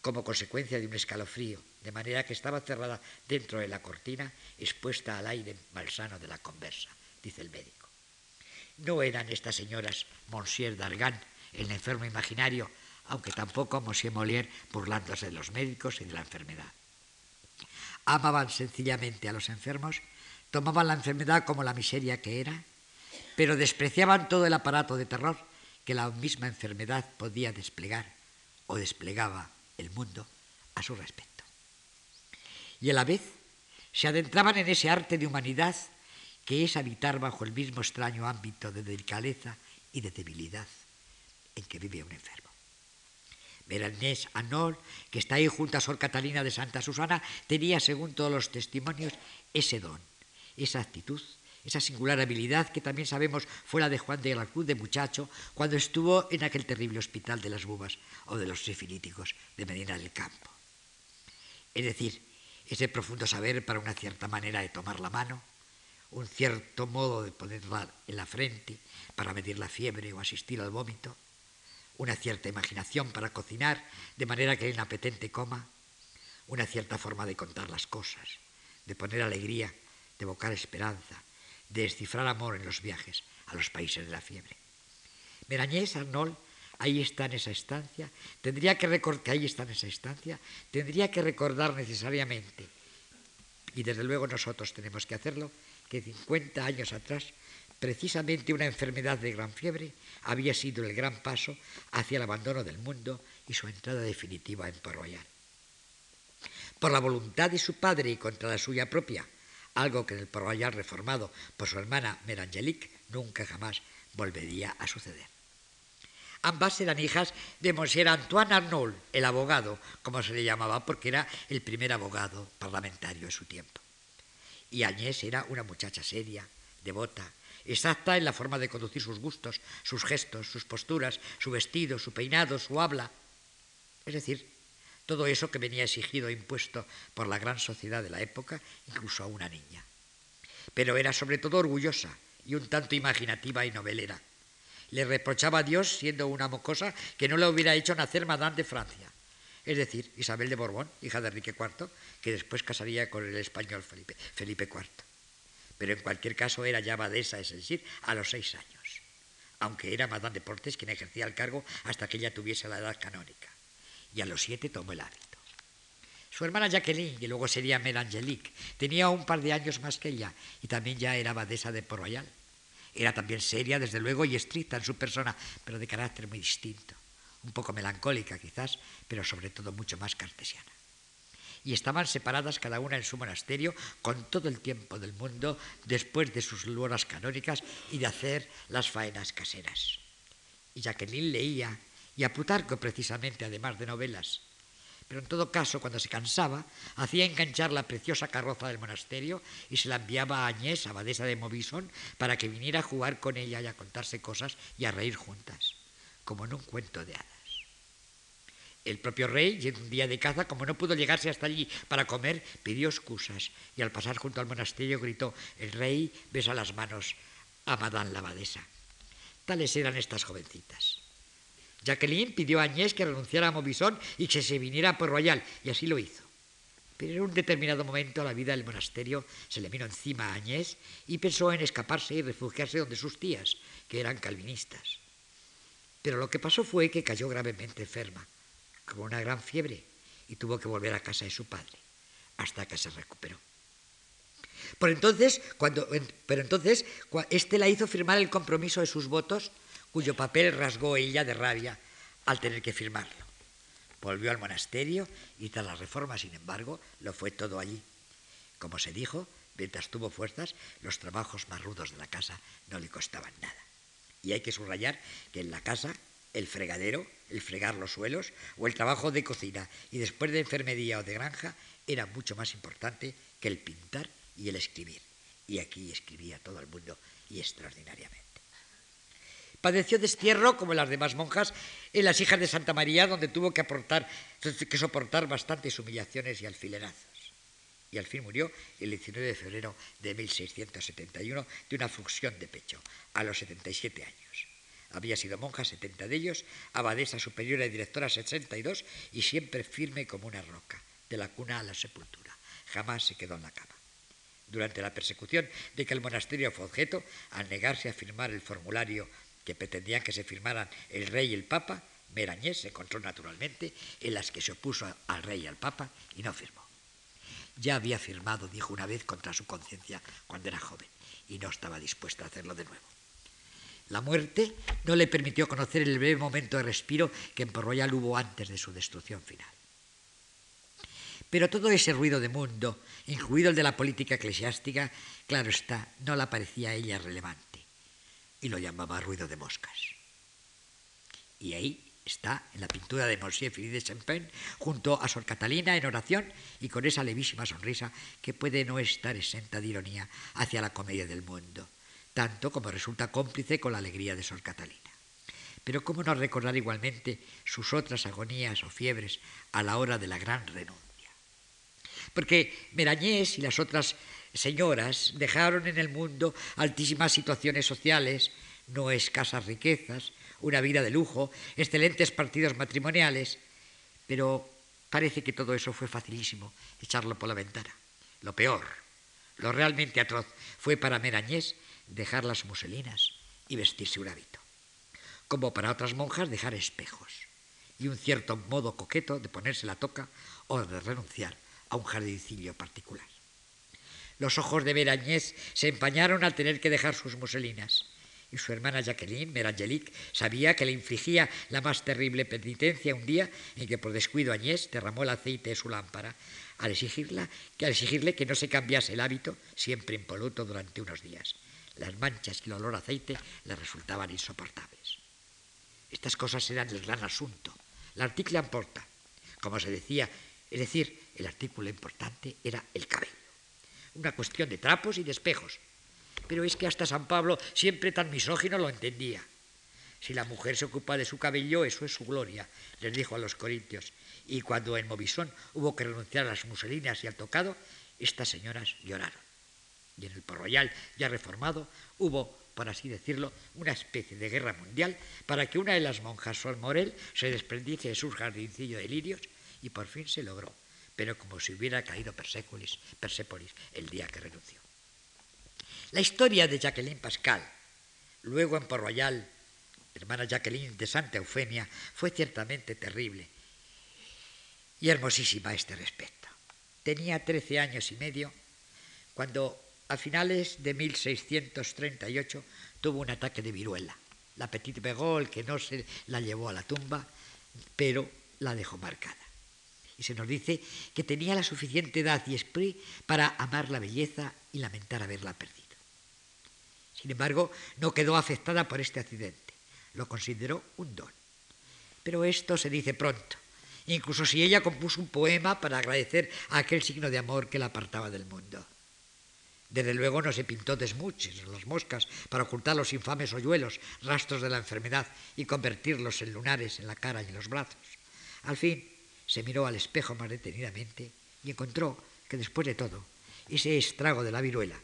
como consecuencia de un escalofrío, de manera que estaba cerrada dentro de la cortina, expuesta al aire malsano de la conversa, dice el médico. No eran estas señoras Monsieur d'Argan, el enfermo imaginario, aunque tampoco Monsieur Molière burlándose de los médicos y de la enfermedad. Amaban sencillamente a los enfermos, tomaban la enfermedad como la miseria que era, pero despreciaban todo el aparato de terror que la misma enfermedad podía desplegar o desplegaba el mundo a su respecto. Y a la vez se adentraban en ese arte de humanidad que es habitar bajo el mismo extraño ámbito de delicadeza y de debilidad en que vive un enfermo. Beranés Anol, que está ahí junto a Sor Catalina de Santa Susana, tenía, según todos los testimonios, ese don, esa actitud, esa singular habilidad que también sabemos fuera de Juan de la Cruz de muchacho, cuando estuvo en aquel terrible hospital de las bubas o de los sifilíticos de Medina del Campo. Es decir, ese profundo saber para una cierta manera de tomar la mano, un cierto modo de ponerla en la frente para medir la fiebre o asistir al vómito, una cierta imaginación para cocinar de manera que el inapetente coma, una cierta forma de contar las cosas, de poner alegría, de evocar esperanza, de descifrar amor en los viajes a los países de la fiebre. Merañés, Arnold, ahí está en esa estancia, tendría que que ahí está en esa estancia, tendría que recordar necesariamente, y desde luego nosotros tenemos que hacerlo, que 50 años atrás Precisamente una enfermedad de gran fiebre había sido el gran paso hacia el abandono del mundo y su entrada definitiva en Port Por la voluntad de su padre y contra la suya propia, algo que en el Port reformado por su hermana Merangelique nunca jamás volvería a suceder. Ambas eran hijas de Monsieur Antoine Arnault, el abogado, como se le llamaba, porque era el primer abogado parlamentario de su tiempo. Y Agnès era una muchacha seria, devota, exacta en la forma de conducir sus gustos, sus gestos, sus posturas, su vestido, su peinado, su habla. Es decir, todo eso que venía exigido e impuesto por la gran sociedad de la época, incluso a una niña. Pero era sobre todo orgullosa y un tanto imaginativa y novelera. Le reprochaba a Dios, siendo una mocosa, que no le hubiera hecho nacer Madame de Francia, es decir, Isabel de Borbón, hija de Enrique IV, que después casaría con el español Felipe, Felipe IV pero en cualquier caso era ya abadesa, es decir, a los seis años, aunque era Madame de Portes quien ejercía el cargo hasta que ella tuviese la edad canónica, y a los siete tomó el hábito. Su hermana Jacqueline, que luego sería Mère tenía un par de años más que ella y también ya era abadesa de Port Royal. Era también seria, desde luego, y estricta en su persona, pero de carácter muy distinto. Un poco melancólica quizás, pero sobre todo mucho más cartesiana y estaban separadas cada una en su monasterio con todo el tiempo del mundo después de sus horas canónicas y de hacer las faenas caseras. Y Jacqueline leía, y a Plutarco precisamente, además de novelas. Pero en todo caso, cuando se cansaba, hacía enganchar la preciosa carroza del monasterio y se la enviaba a Añés, abadesa de Movison, para que viniera a jugar con ella y a contarse cosas y a reír juntas, como en un cuento de hadas. El propio rey, en un día de caza, como no pudo llegarse hasta allí para comer, pidió excusas y al pasar junto al monasterio gritó, el rey besa las manos a Madame la abadesa. Tales eran estas jovencitas. Jacqueline pidió a Agnès que renunciara a Movisón y que se viniera por Royal, y así lo hizo. Pero en un determinado momento la vida del monasterio se le vino encima a Agnès y pensó en escaparse y refugiarse donde sus tías, que eran calvinistas. Pero lo que pasó fue que cayó gravemente enferma con una gran fiebre y tuvo que volver a casa de su padre hasta que se recuperó. Por entonces, cuando, pero entonces, este la hizo firmar el compromiso de sus votos, cuyo papel rasgó ella de rabia al tener que firmarlo. Volvió al monasterio y tras la reforma, sin embargo, lo fue todo allí. Como se dijo, mientras tuvo fuerzas, los trabajos más rudos de la casa no le costaban nada. Y hay que subrayar que en la casa el fregadero, el fregar los suelos o el trabajo de cocina y después de enfermería o de granja era mucho más importante que el pintar y el escribir. Y aquí escribía todo el mundo y extraordinariamente. Padeció destierro, como las demás monjas, en las hijas de Santa María, donde tuvo que, que soportar bastantes humillaciones y alfilerazos. Y al fin murió el 19 de febrero de 1671 de una fusión de pecho, a los 77 años. Había sido monja 70 de ellos, abadesa superiora y directora 62 y siempre firme como una roca, de la cuna a la sepultura. Jamás se quedó en la cama durante la persecución de que el monasterio fue objeto, al negarse a firmar el formulario que pretendían que se firmaran el rey y el papa, Merañés se encontró naturalmente en las que se opuso al rey y al papa y no firmó. Ya había firmado, dijo una vez, contra su conciencia cuando era joven y no estaba dispuesto a hacerlo de nuevo. La muerte no le permitió conocer el breve momento de respiro que en Port hubo antes de su destrucción final. Pero todo ese ruido de mundo, incluido el de la política eclesiástica, claro está, no la parecía a ella relevante y lo llamaba ruido de moscas. Y ahí está en la pintura de Monsieur Philippe de Champagne junto a Sor Catalina en oración y con esa levísima sonrisa que puede no estar exenta de ironía hacia la comedia del mundo, tanto como resulta cómplice con la alegría de Sor Catalina. Pero cómo no recordar igualmente sus otras agonías o fiebres a la hora de la gran renuncia. Porque Merañés y las otras señoras dejaron en el mundo altísimas situaciones sociales, no escasas riquezas, una vida de lujo, excelentes partidos matrimoniales, pero parece que todo eso fue facilísimo echarlo por la ventana. Lo peor, lo realmente atroz, fue para Merañés dejar las muselinas y vestirse un hábito, como para otras monjas dejar espejos y un cierto modo coqueto de ponerse la toca o de renunciar a un jardincillo particular. Los ojos de Merañés se empañaron al tener que dejar sus muselinas. Y su hermana Jacqueline, Merangelique, sabía que le infligía la más terrible penitencia un día en que por descuido Añés derramó el aceite de su lámpara al, exigirla, que, al exigirle que no se cambiase el hábito, siempre impoluto durante unos días. Las manchas y el olor a aceite le resultaban insoportables. Estas cosas eran el gran asunto. L'article importa, como se decía, es decir, el artículo importante era el cabello una cuestión de trapos y de espejos. Pero es que hasta San Pablo, siempre tan misógino, lo entendía. Si la mujer se ocupa de su cabello, eso es su gloria, les dijo a los corintios. Y cuando en Movisón hubo que renunciar a las muselinas y al tocado, estas señoras lloraron. Y en el Porroyal, ya reformado, hubo, por así decirlo, una especie de guerra mundial para que una de las monjas, Sol Morel, se desprendiese de su jardincillo de lirios y por fin se logró pero como si hubiera caído Persépolis, el día que renunció. La historia de Jacqueline Pascal, luego en Port Royal, hermana Jacqueline de Santa Eufemia, fue ciertamente terrible y hermosísima a este respecto. Tenía trece años y medio cuando a finales de 1638 tuvo un ataque de viruela. La petite Begol que no se la llevó a la tumba, pero la dejó marcada y se nos dice que tenía la suficiente edad y esprit para amar la belleza y lamentar haberla perdido. Sin embargo, no quedó afectada por este accidente, lo consideró un don. Pero esto se dice pronto, incluso si ella compuso un poema para agradecer a aquel signo de amor que la apartaba del mundo. Desde luego no se pintó desmuches las moscas para ocultar los infames hoyuelos, rastros de la enfermedad y convertirlos en lunares en la cara y en los brazos. Al fin, se miró al espejo más detenidamente y encontró que después de todo, ese estrago de la viruela,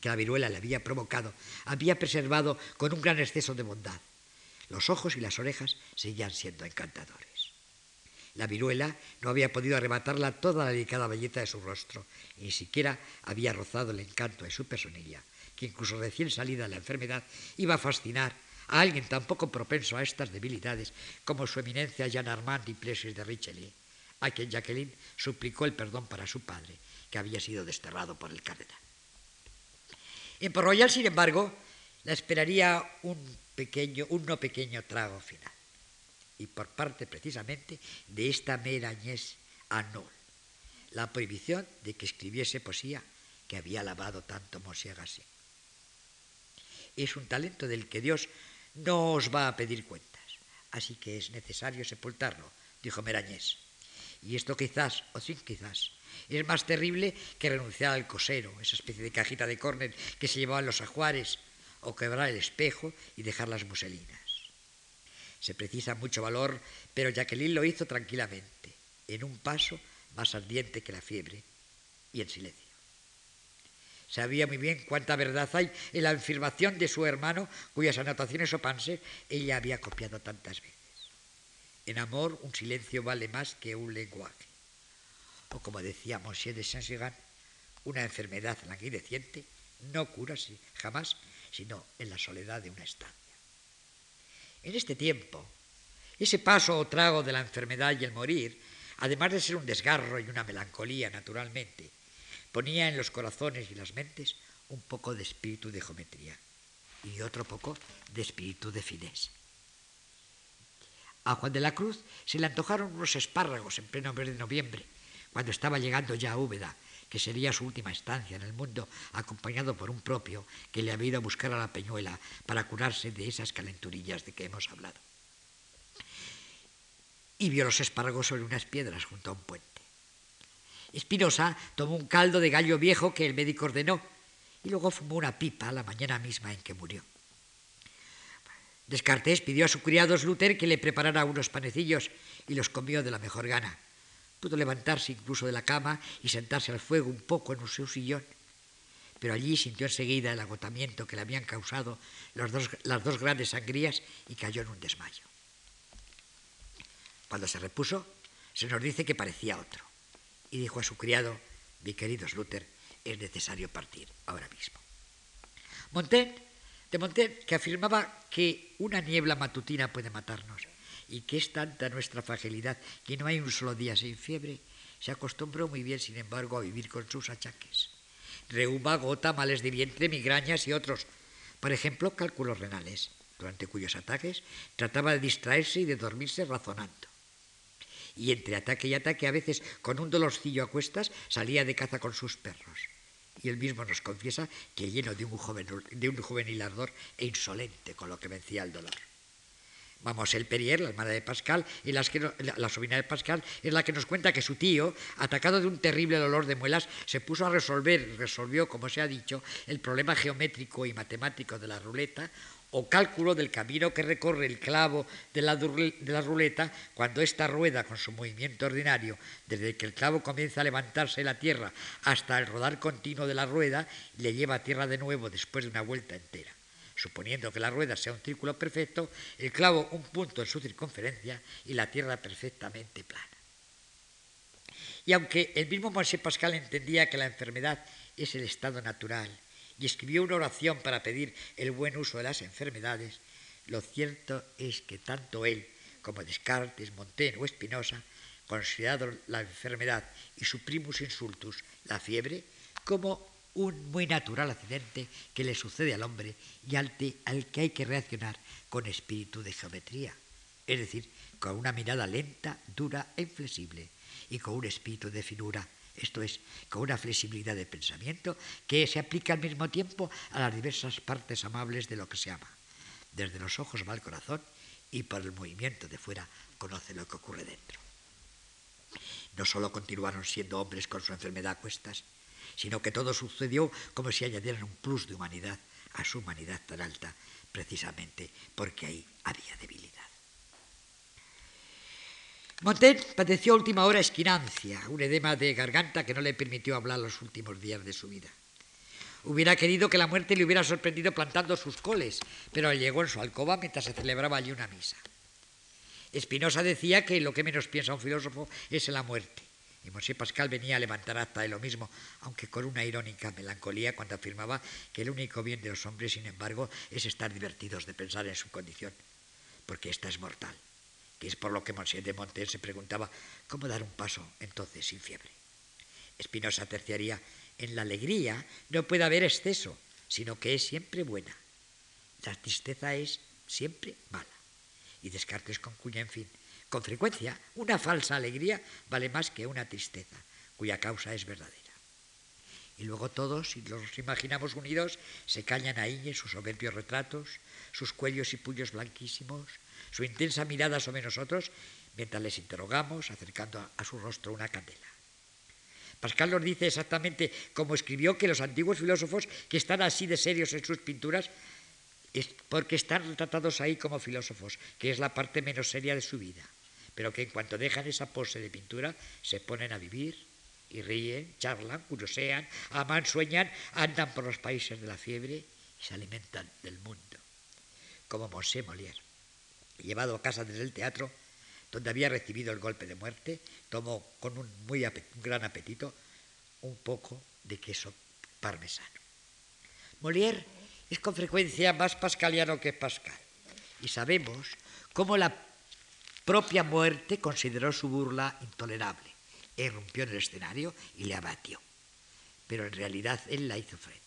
que la viruela le había provocado, había preservado con un gran exceso de bondad. Los ojos y las orejas seguían siendo encantadores. La viruela no había podido arrebatarla toda la delicada belleza de su rostro, ni siquiera había rozado el encanto de su personilla, que incluso recién salida de la enfermedad iba a fascinar a alguien tan poco propenso a estas debilidades como su eminencia Jean Armand y Plessis de Richelieu, a quien Jacqueline suplicó el perdón para su padre, que había sido desterrado por el cardenal. En Port sin embargo, la esperaría un, un no pequeño trago final, y por parte precisamente de esta mera Agnès Arnaud, la prohibición de que escribiese poesía que había alabado tanto Gasset. Es un talento del que Dios no os va a pedir cuentas, así que es necesario sepultarlo, dijo Merañés. Y esto quizás, o sin quizás, es más terrible que renunciar al cosero, esa especie de cajita de córner que se llevaban los ajuares, o quebrar el espejo y dejar las muselinas. Se precisa mucho valor, pero Jacqueline lo hizo tranquilamente, en un paso más ardiente que la fiebre y en silencio. Sabía muy bien cuánta verdad hay en la afirmación de su hermano, cuyas anotaciones o panses ella había copiado tantas veces. En amor, un silencio vale más que un lenguaje. O como decía Monsieur de Saint-Gigan, una enfermedad languideciente no cura jamás, sino en la soledad de una estancia. En este tiempo, ese paso o trago de la enfermedad y el morir, además de ser un desgarro y una melancolía naturalmente, ponía en los corazones y las mentes un poco de espíritu de geometría y otro poco de espíritu de finés. A Juan de la Cruz se le antojaron unos espárragos en pleno mes de noviembre, cuando estaba llegando ya a Úbeda, que sería su última estancia en el mundo, acompañado por un propio que le había ido a buscar a la peñuela para curarse de esas calenturillas de que hemos hablado. Y vio los espárragos sobre unas piedras junto a un puente. Espinosa tomó un caldo de gallo viejo que el médico ordenó y luego fumó una pipa la mañana misma en que murió. Descartés pidió a su criado Sluter que le preparara unos panecillos y los comió de la mejor gana. Pudo levantarse incluso de la cama y sentarse al fuego un poco en su sillón. Pero allí sintió enseguida el agotamiento que le habían causado las dos grandes sangrías y cayó en un desmayo. Cuando se repuso, se nos dice que parecía otro. Y dijo a su criado, mi querido Sluter, es necesario partir ahora mismo. Montaigne de Montaigne, que afirmaba que una niebla matutina puede matarnos y que es tanta nuestra fragilidad que no hay un solo día sin fiebre, se acostumbró muy bien, sin embargo, a vivir con sus achaques. Reuma, gota, males de vientre, migrañas y otros. Por ejemplo, cálculos renales, durante cuyos ataques trataba de distraerse y de dormirse razonando. Y entre ataque y ataque, a veces con un dolorcillo a cuestas, salía de caza con sus perros y él mismo nos confiesa que lleno de un, de un juvenil ardor e insolente con lo que vencía el dolor. Vamos, el Perier, la hermana de Pascal, y la, sobrina de Pascal, es la que nos cuenta que su tío, atacado de un terrible dolor de muelas, se puso a resolver, resolvió, como se ha dicho, el problema geométrico y matemático de la ruleta, o cálculo del camino que recorre el clavo de la, de la, ruleta cuando esta rueda con su movimiento ordinario, desde que el clavo comienza a levantarse de la tierra hasta el rodar continuo de la rueda, le lleva a tierra de nuevo después de una vuelta entera. Suponiendo que la rueda sea un círculo perfecto, el clavo un punto en su circunferencia y la tierra perfectamente plana. Y aunque el mismo Monsieur Pascal entendía que la enfermedad es el estado natural y escribió una oración para pedir el buen uso de las enfermedades, lo cierto es que tanto él como Descartes, Montaigne o Espinosa consideraron la enfermedad y su primus insultus, la fiebre, como un muy natural accidente que le sucede al hombre y al, al que hay que reaccionar con espíritu de geometría, es decir, con una mirada lenta, dura e inflexible y con un espíritu de finura esto es, con una flexibilidad de pensamiento que se aplica al mismo tiempo a las diversas partes amables de lo que se ama. Desde los ojos va el corazón y por el movimiento de fuera conoce lo que ocurre dentro. No solo continuaron siendo hombres con su enfermedad a cuestas, sino que todo sucedió como si añadieran un plus de humanidad a su humanidad tan alta, precisamente porque ahí había debilidad. Montaigne padeció a última hora esquinancia, un edema de garganta que no le permitió hablar los últimos días de su vida. Hubiera querido que la muerte le hubiera sorprendido plantando sus coles, pero llegó en su alcoba mientras se celebraba allí una misa. Espinosa decía que lo que menos piensa un filósofo es la muerte. Y Monsieur Pascal venía a levantar acta de lo mismo, aunque con una irónica melancolía cuando afirmaba que el único bien de los hombres, sin embargo, es estar divertidos de pensar en su condición, porque esta es mortal que es por lo que Monsieur de Montaigne se preguntaba cómo dar un paso entonces sin fiebre. Espinosa terciaría, en la alegría no puede haber exceso, sino que es siempre buena. La tristeza es siempre mala. Y Descartes concuña, en fin, con frecuencia, una falsa alegría vale más que una tristeza, cuya causa es verdadera. Y luego todos, si los imaginamos unidos, se callan ahí en sus soberbios retratos, sus cuellos y puños blanquísimos, su intensa mirada sobre nosotros mientras les interrogamos, acercando a, su rostro una candela. Pascal nos dice exactamente como escribió que los antiguos filósofos que están así de serios en sus pinturas porque están retratados ahí como filósofos, que es la parte menos seria de su vida, pero que en cuanto dejan esa pose de pintura se ponen a vivir y ríen, charlan, curiosean, aman, sueñan, andan por los países de la fiebre y se alimentan del mundo, como Mosé Molière. Llevado a casa desde el teatro, donde había recibido el golpe de muerte, tomó con un muy gran apetito un poco de queso parmesano. Molière es con frecuencia más pascaliano que Pascal, y sabemos cómo la propia muerte consideró su burla intolerable, irrumpió en el escenario y le abatió, pero en realidad él la hizo frente.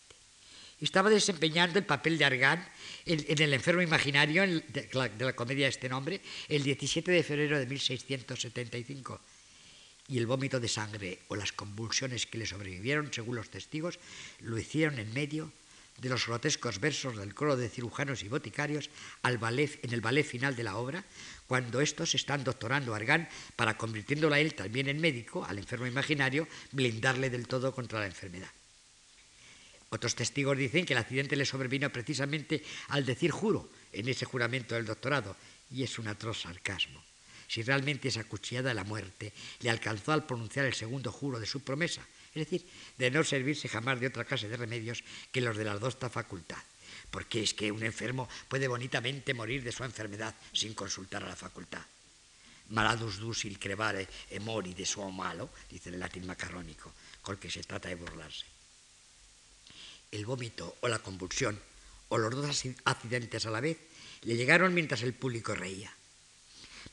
Estaba desempeñando el papel de Argan en, El enfermo imaginario de, la, comedia de este nombre el 17 de febrero de 1675 y el vómito de sangre o las convulsiones que le sobrevivieron, según los testigos, lo hicieron en medio de los grotescos versos del coro de cirujanos y boticarios al en el ballet final de la obra, cuando estos están doctorando a Argan para, convirtiéndolo a él también en médico, al enfermo imaginario, blindarle del todo contra la enfermedad. Otros testigos dicen que el accidente le sobrevino precisamente al decir juro en ese juramento del doctorado, y es un atroz sarcasmo. Si realmente esa cuchillada de la muerte le alcanzó al pronunciar el segundo juro de su promesa, es decir, de no servirse jamás de otra clase de remedios que los de la dosta facultad. Porque es que un enfermo puede bonitamente morir de su enfermedad sin consultar a la facultad. Maladus dusil crevare e mori de suo malo, dice el latín macarrónico, con el que se trata de burlarse el vómito o la convulsión, o los dos accidentes a la vez, le llegaron mientras el público reía.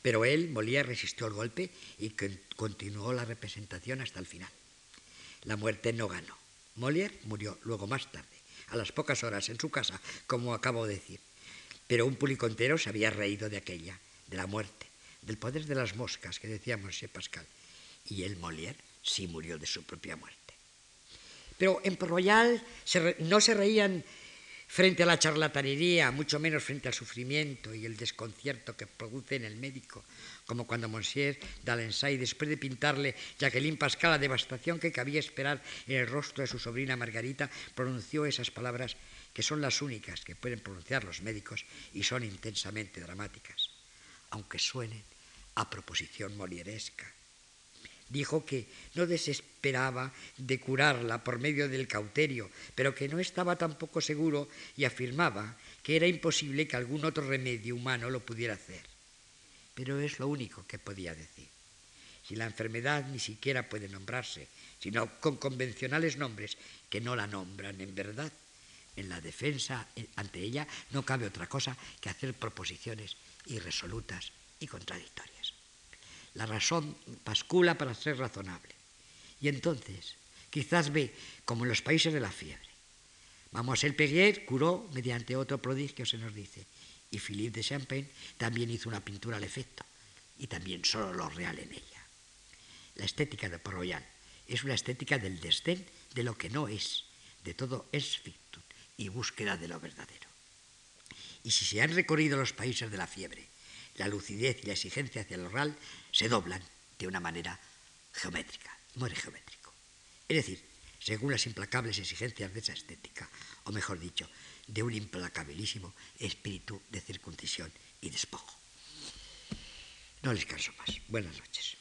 Pero él, Molière, resistió el golpe y continuó la representación hasta el final. La muerte no ganó. Molière murió luego más tarde, a las pocas horas en su casa, como acabo de decir. Pero un público entero se había reído de aquella, de la muerte, del poder de las moscas que decía Monsieur Pascal. Y él, Molière, sí murió de su propia muerte. Pero en Port Royal no se reían frente a la charlatanería, mucho menos frente al sufrimiento y el desconcierto que produce en el médico, como cuando Monsieur d'Alensay, después de pintarle Jacqueline Pascal la devastación que cabía esperar en el rostro de su sobrina Margarita, pronunció esas palabras que son las únicas que pueden pronunciar los médicos y son intensamente dramáticas, aunque suenen a proposición molieresca dijo que no desesperaba de curarla por medio del cauterio, pero que no estaba tampoco seguro y afirmaba que era imposible que algún otro remedio humano lo pudiera hacer. Pero es lo único que podía decir. Si la enfermedad ni siquiera puede nombrarse, sino con convencionales nombres que no la nombran en verdad, en la defensa ante ella no cabe otra cosa que hacer proposiciones irresolutas y contradictorias. La razón bascula para ser razonable. Y entonces, quizás ve, como en los países de la fiebre. el Perrier curó mediante otro prodigio, se nos dice, y Philippe de Champagne también hizo una pintura al efecto, y también solo lo real en ella. La estética de Port es una estética del desdén de lo que no es, de todo es fictum y búsqueda de lo verdadero. Y si se han recorrido los países de la fiebre, la lucidez y la exigencia hacia lo real se doblan de una manera geométrica, muere geométrico. Es decir, según las implacables exigencias de esa estética, o mejor dicho, de un implacabilísimo espíritu de circuncisión y despojo. No les canso más. Buenas noches.